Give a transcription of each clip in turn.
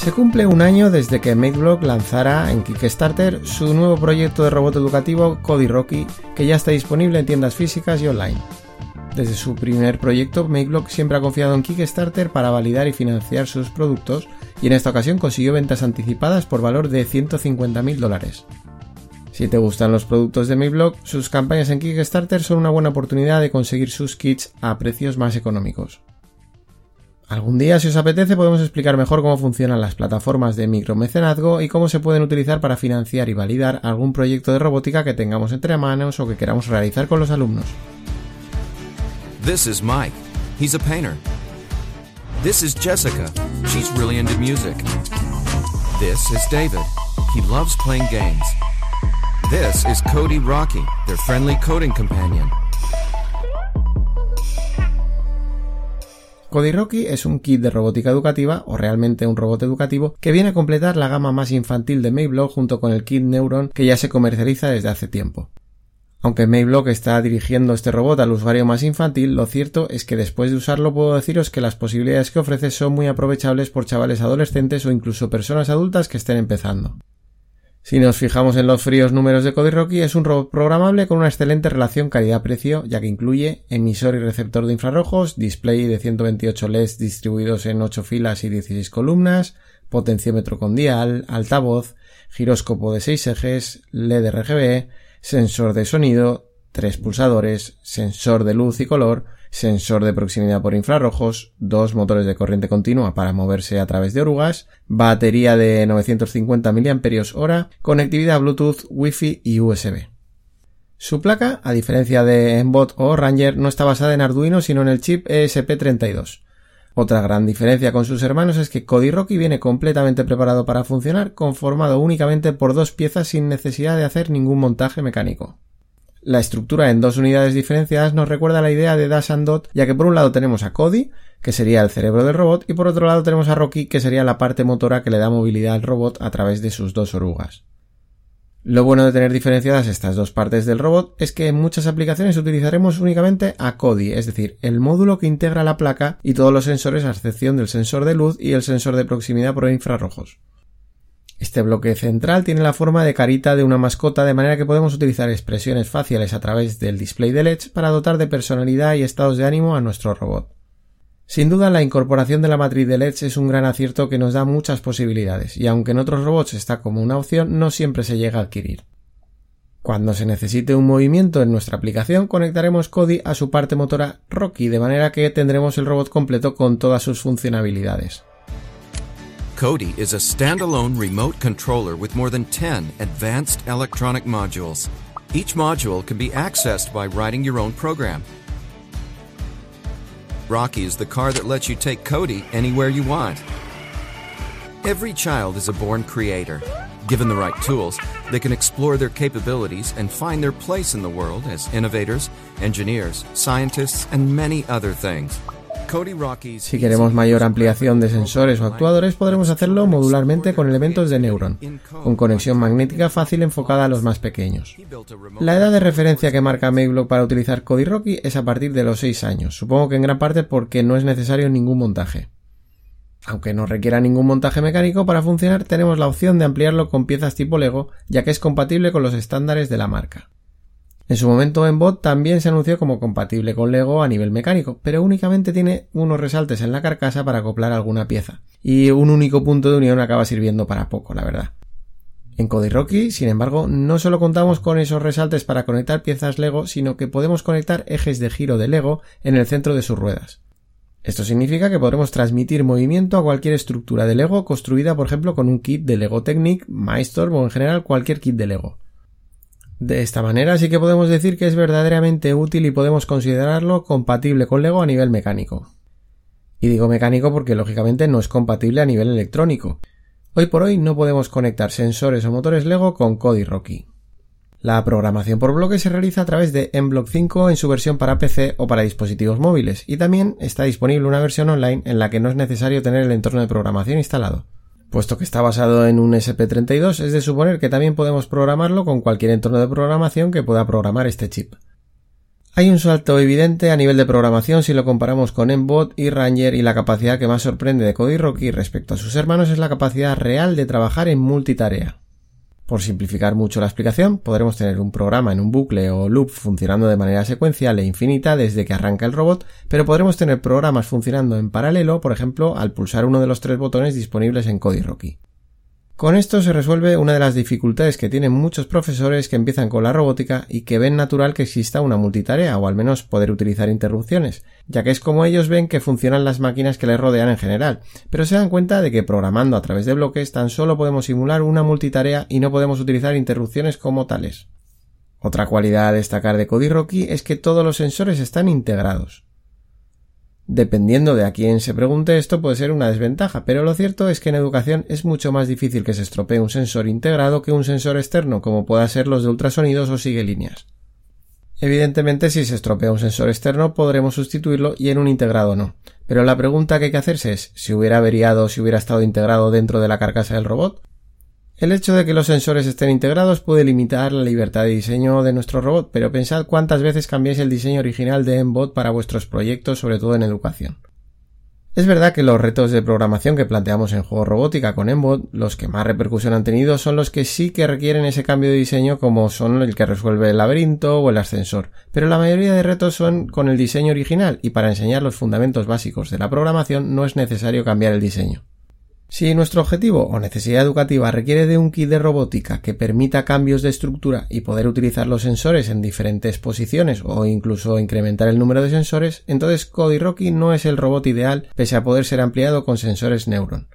Se cumple un año desde que MakeBlock lanzara en Kickstarter su nuevo proyecto de robot educativo Cody Rocky, que ya está disponible en tiendas físicas y online. Desde su primer proyecto, MakeBlock siempre ha confiado en Kickstarter para validar y financiar sus productos, y en esta ocasión consiguió ventas anticipadas por valor de 150.000 dólares. Si te gustan los productos de MakeBlock, sus campañas en Kickstarter son una buena oportunidad de conseguir sus kits a precios más económicos. Algún día, si os apetece, podemos explicar mejor cómo funcionan las plataformas de micromecenazgo y cómo se pueden utilizar para financiar y validar algún proyecto de robótica que tengamos entre manos o que queramos realizar con los alumnos. This is Mike. He's a painter. This is Jessica. She's really into music. This is David. He loves playing games. This is Cody Rocky, their friendly coding companion. Cody Rocky es un kit de robótica educativa, o realmente un robot educativo, que viene a completar la gama más infantil de Mayblock junto con el kit Neuron que ya se comercializa desde hace tiempo. Aunque Mayblock está dirigiendo este robot al usuario más infantil, lo cierto es que después de usarlo puedo deciros que las posibilidades que ofrece son muy aprovechables por chavales adolescentes o incluso personas adultas que estén empezando. Si nos fijamos en los fríos números de Cody Rocky, es un robot programable con una excelente relación calidad-precio, ya que incluye emisor y receptor de infrarrojos, display de 128 LEDs distribuidos en 8 filas y 16 columnas, potenciómetro con dial, altavoz, giróscopo de 6 ejes, LED RGB, sensor de sonido, tres pulsadores, sensor de luz y color, sensor de proximidad por infrarrojos, dos motores de corriente continua para moverse a través de orugas, batería de 950 mAh, conectividad Bluetooth, Wi-Fi y USB. Su placa, a diferencia de Embot o Ranger, no está basada en Arduino sino en el chip ESP32. Otra gran diferencia con sus hermanos es que Cody Rocky viene completamente preparado para funcionar, conformado únicamente por dos piezas sin necesidad de hacer ningún montaje mecánico. La estructura en dos unidades diferenciadas nos recuerda la idea de Dash and Dot, ya que por un lado tenemos a Cody, que sería el cerebro del robot, y por otro lado tenemos a Rocky, que sería la parte motora que le da movilidad al robot a través de sus dos orugas. Lo bueno de tener diferenciadas estas dos partes del robot es que en muchas aplicaciones utilizaremos únicamente a Cody, es decir, el módulo que integra la placa y todos los sensores a excepción del sensor de luz y el sensor de proximidad por infrarrojos. Este bloque central tiene la forma de carita de una mascota de manera que podemos utilizar expresiones faciales a través del display de LEDs para dotar de personalidad y estados de ánimo a nuestro robot. Sin duda la incorporación de la matriz de LEDs es un gran acierto que nos da muchas posibilidades y aunque en otros robots está como una opción no siempre se llega a adquirir. Cuando se necesite un movimiento en nuestra aplicación conectaremos Cody a su parte motora Rocky de manera que tendremos el robot completo con todas sus funcionalidades. Cody is a standalone remote controller with more than 10 advanced electronic modules. Each module can be accessed by writing your own program. Rocky is the car that lets you take Cody anywhere you want. Every child is a born creator. Given the right tools, they can explore their capabilities and find their place in the world as innovators, engineers, scientists, and many other things. Si queremos mayor ampliación de sensores o actuadores, podremos hacerlo modularmente con elementos de Neuron, con conexión magnética fácil enfocada a los más pequeños. La edad de referencia que marca Mayblock para utilizar Cody Rocky es a partir de los 6 años, supongo que en gran parte porque no es necesario ningún montaje. Aunque no requiera ningún montaje mecánico para funcionar, tenemos la opción de ampliarlo con piezas tipo Lego, ya que es compatible con los estándares de la marca. En su momento Embot también se anunció como compatible con Lego a nivel mecánico, pero únicamente tiene unos resaltes en la carcasa para acoplar alguna pieza. Y un único punto de unión acaba sirviendo para poco, la verdad. En Cody Rocky, sin embargo, no solo contamos con esos resaltes para conectar piezas Lego, sino que podemos conectar ejes de giro de Lego en el centro de sus ruedas. Esto significa que podremos transmitir movimiento a cualquier estructura de Lego construida, por ejemplo, con un kit de Lego Technic, Milestone o en general cualquier kit de Lego. De esta manera sí que podemos decir que es verdaderamente útil y podemos considerarlo compatible con Lego a nivel mecánico. Y digo mecánico porque lógicamente no es compatible a nivel electrónico. Hoy por hoy no podemos conectar sensores o motores Lego con Cody Rocky. La programación por bloques se realiza a través de MBlock 5 en su versión para PC o para dispositivos móviles y también está disponible una versión online en la que no es necesario tener el entorno de programación instalado. Puesto que está basado en un SP32, es de suponer que también podemos programarlo con cualquier entorno de programación que pueda programar este chip. Hay un salto evidente a nivel de programación si lo comparamos con Mbot y Ranger y la capacidad que más sorprende de Cody Rocky respecto a sus hermanos es la capacidad real de trabajar en multitarea. Por simplificar mucho la explicación, podremos tener un programa en un bucle o loop funcionando de manera secuencial e infinita desde que arranca el robot, pero podremos tener programas funcionando en paralelo, por ejemplo, al pulsar uno de los tres botones disponibles en Cody Rocky. Con esto se resuelve una de las dificultades que tienen muchos profesores que empiezan con la robótica y que ven natural que exista una multitarea o al menos poder utilizar interrupciones, ya que es como ellos ven que funcionan las máquinas que les rodean en general, pero se dan cuenta de que programando a través de bloques tan solo podemos simular una multitarea y no podemos utilizar interrupciones como tales. Otra cualidad a destacar de Cody Rocky es que todos los sensores están integrados. Dependiendo de a quién se pregunte esto puede ser una desventaja, pero lo cierto es que en educación es mucho más difícil que se estropee un sensor integrado que un sensor externo, como pueda ser los de ultrasonidos o sigue líneas. Evidentemente, si se estropea un sensor externo, podremos sustituirlo y en un integrado no. Pero la pregunta que hay que hacerse es si hubiera averiado si hubiera estado integrado dentro de la carcasa del robot. El hecho de que los sensores estén integrados puede limitar la libertad de diseño de nuestro robot, pero pensad cuántas veces cambiáis el diseño original de Mbot para vuestros proyectos, sobre todo en educación. Es verdad que los retos de programación que planteamos en juego robótica con Mbot, los que más repercusión han tenido son los que sí que requieren ese cambio de diseño como son el que resuelve el laberinto o el ascensor, pero la mayoría de retos son con el diseño original y para enseñar los fundamentos básicos de la programación no es necesario cambiar el diseño. Si nuestro objetivo o necesidad educativa requiere de un kit de robótica que permita cambios de estructura y poder utilizar los sensores en diferentes posiciones o incluso incrementar el número de sensores, entonces Cody Rocky no es el robot ideal pese a poder ser ampliado con sensores Neuron.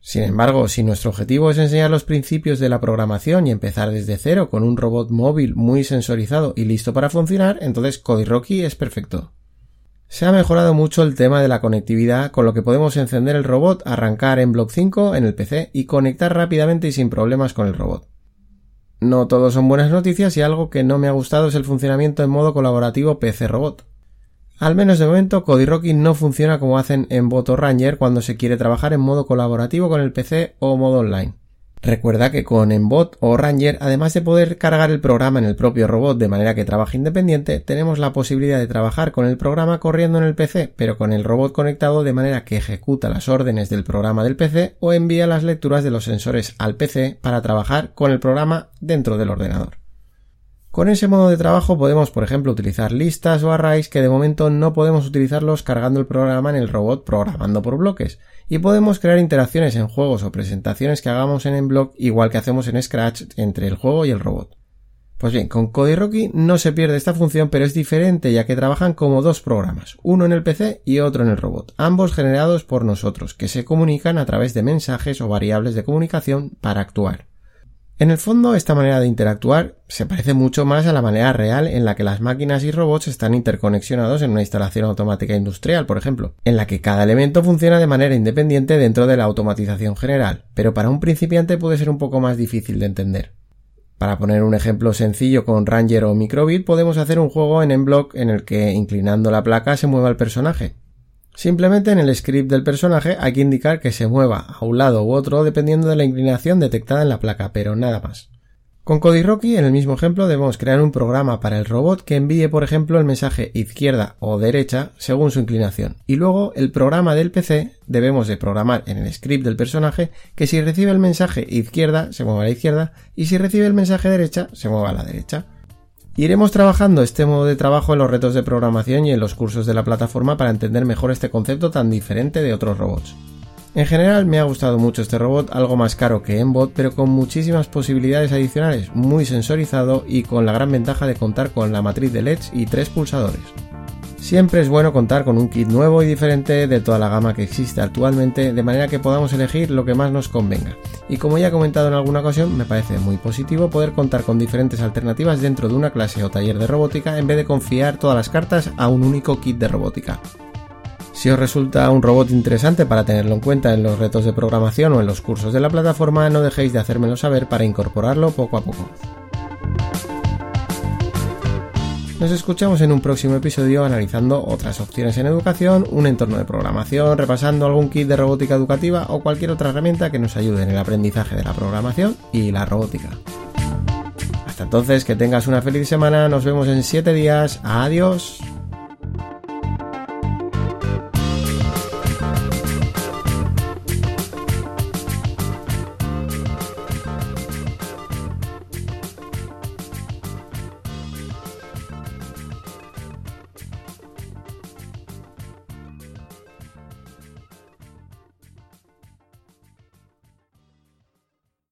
Sin embargo, si nuestro objetivo es enseñar los principios de la programación y empezar desde cero con un robot móvil muy sensorizado y listo para funcionar, entonces Cody Rocky es perfecto. Se ha mejorado mucho el tema de la conectividad, con lo que podemos encender el robot, arrancar en Block 5 en el PC y conectar rápidamente y sin problemas con el robot. No todo son buenas noticias y algo que no me ha gustado es el funcionamiento en modo colaborativo PC-robot. Al menos de momento, Rocky no funciona como hacen en Boto Ranger cuando se quiere trabajar en modo colaborativo con el PC o modo online. Recuerda que con Embot o Ranger, además de poder cargar el programa en el propio robot de manera que trabaje independiente, tenemos la posibilidad de trabajar con el programa corriendo en el PC, pero con el robot conectado de manera que ejecuta las órdenes del programa del PC o envía las lecturas de los sensores al PC para trabajar con el programa dentro del ordenador. Con ese modo de trabajo podemos, por ejemplo, utilizar listas o arrays que de momento no podemos utilizarlos cargando el programa en el robot programando por bloques, y podemos crear interacciones en juegos o presentaciones que hagamos en Enblock igual que hacemos en Scratch entre el juego y el robot. Pues bien, con Rocky no se pierde esta función, pero es diferente ya que trabajan como dos programas, uno en el PC y otro en el robot, ambos generados por nosotros, que se comunican a través de mensajes o variables de comunicación para actuar. En el fondo, esta manera de interactuar se parece mucho más a la manera real en la que las máquinas y robots están interconexionados en una instalación automática industrial, por ejemplo, en la que cada elemento funciona de manera independiente dentro de la automatización general, pero para un principiante puede ser un poco más difícil de entender. Para poner un ejemplo sencillo con Ranger o Microbit, podemos hacer un juego en Mblock en el que inclinando la placa se mueva el personaje, Simplemente en el script del personaje hay que indicar que se mueva a un lado u otro dependiendo de la inclinación detectada en la placa, pero nada más. Con Rocky, en el mismo ejemplo, debemos crear un programa para el robot que envíe, por ejemplo, el mensaje izquierda o derecha según su inclinación. Y luego el programa del PC debemos de programar en el script del personaje que si recibe el mensaje izquierda se mueva a la izquierda y si recibe el mensaje derecha se mueva a la derecha. Iremos trabajando este modo de trabajo en los retos de programación y en los cursos de la plataforma para entender mejor este concepto tan diferente de otros robots. En general me ha gustado mucho este robot, algo más caro que Embot, pero con muchísimas posibilidades adicionales, muy sensorizado y con la gran ventaja de contar con la matriz de LEDs y tres pulsadores. Siempre es bueno contar con un kit nuevo y diferente de toda la gama que existe actualmente, de manera que podamos elegir lo que más nos convenga. Y como ya he comentado en alguna ocasión, me parece muy positivo poder contar con diferentes alternativas dentro de una clase o taller de robótica en vez de confiar todas las cartas a un único kit de robótica. Si os resulta un robot interesante para tenerlo en cuenta en los retos de programación o en los cursos de la plataforma, no dejéis de hacérmelo saber para incorporarlo poco a poco. Nos escuchamos en un próximo episodio analizando otras opciones en educación, un entorno de programación, repasando algún kit de robótica educativa o cualquier otra herramienta que nos ayude en el aprendizaje de la programación y la robótica. Hasta entonces, que tengas una feliz semana, nos vemos en 7 días, adiós.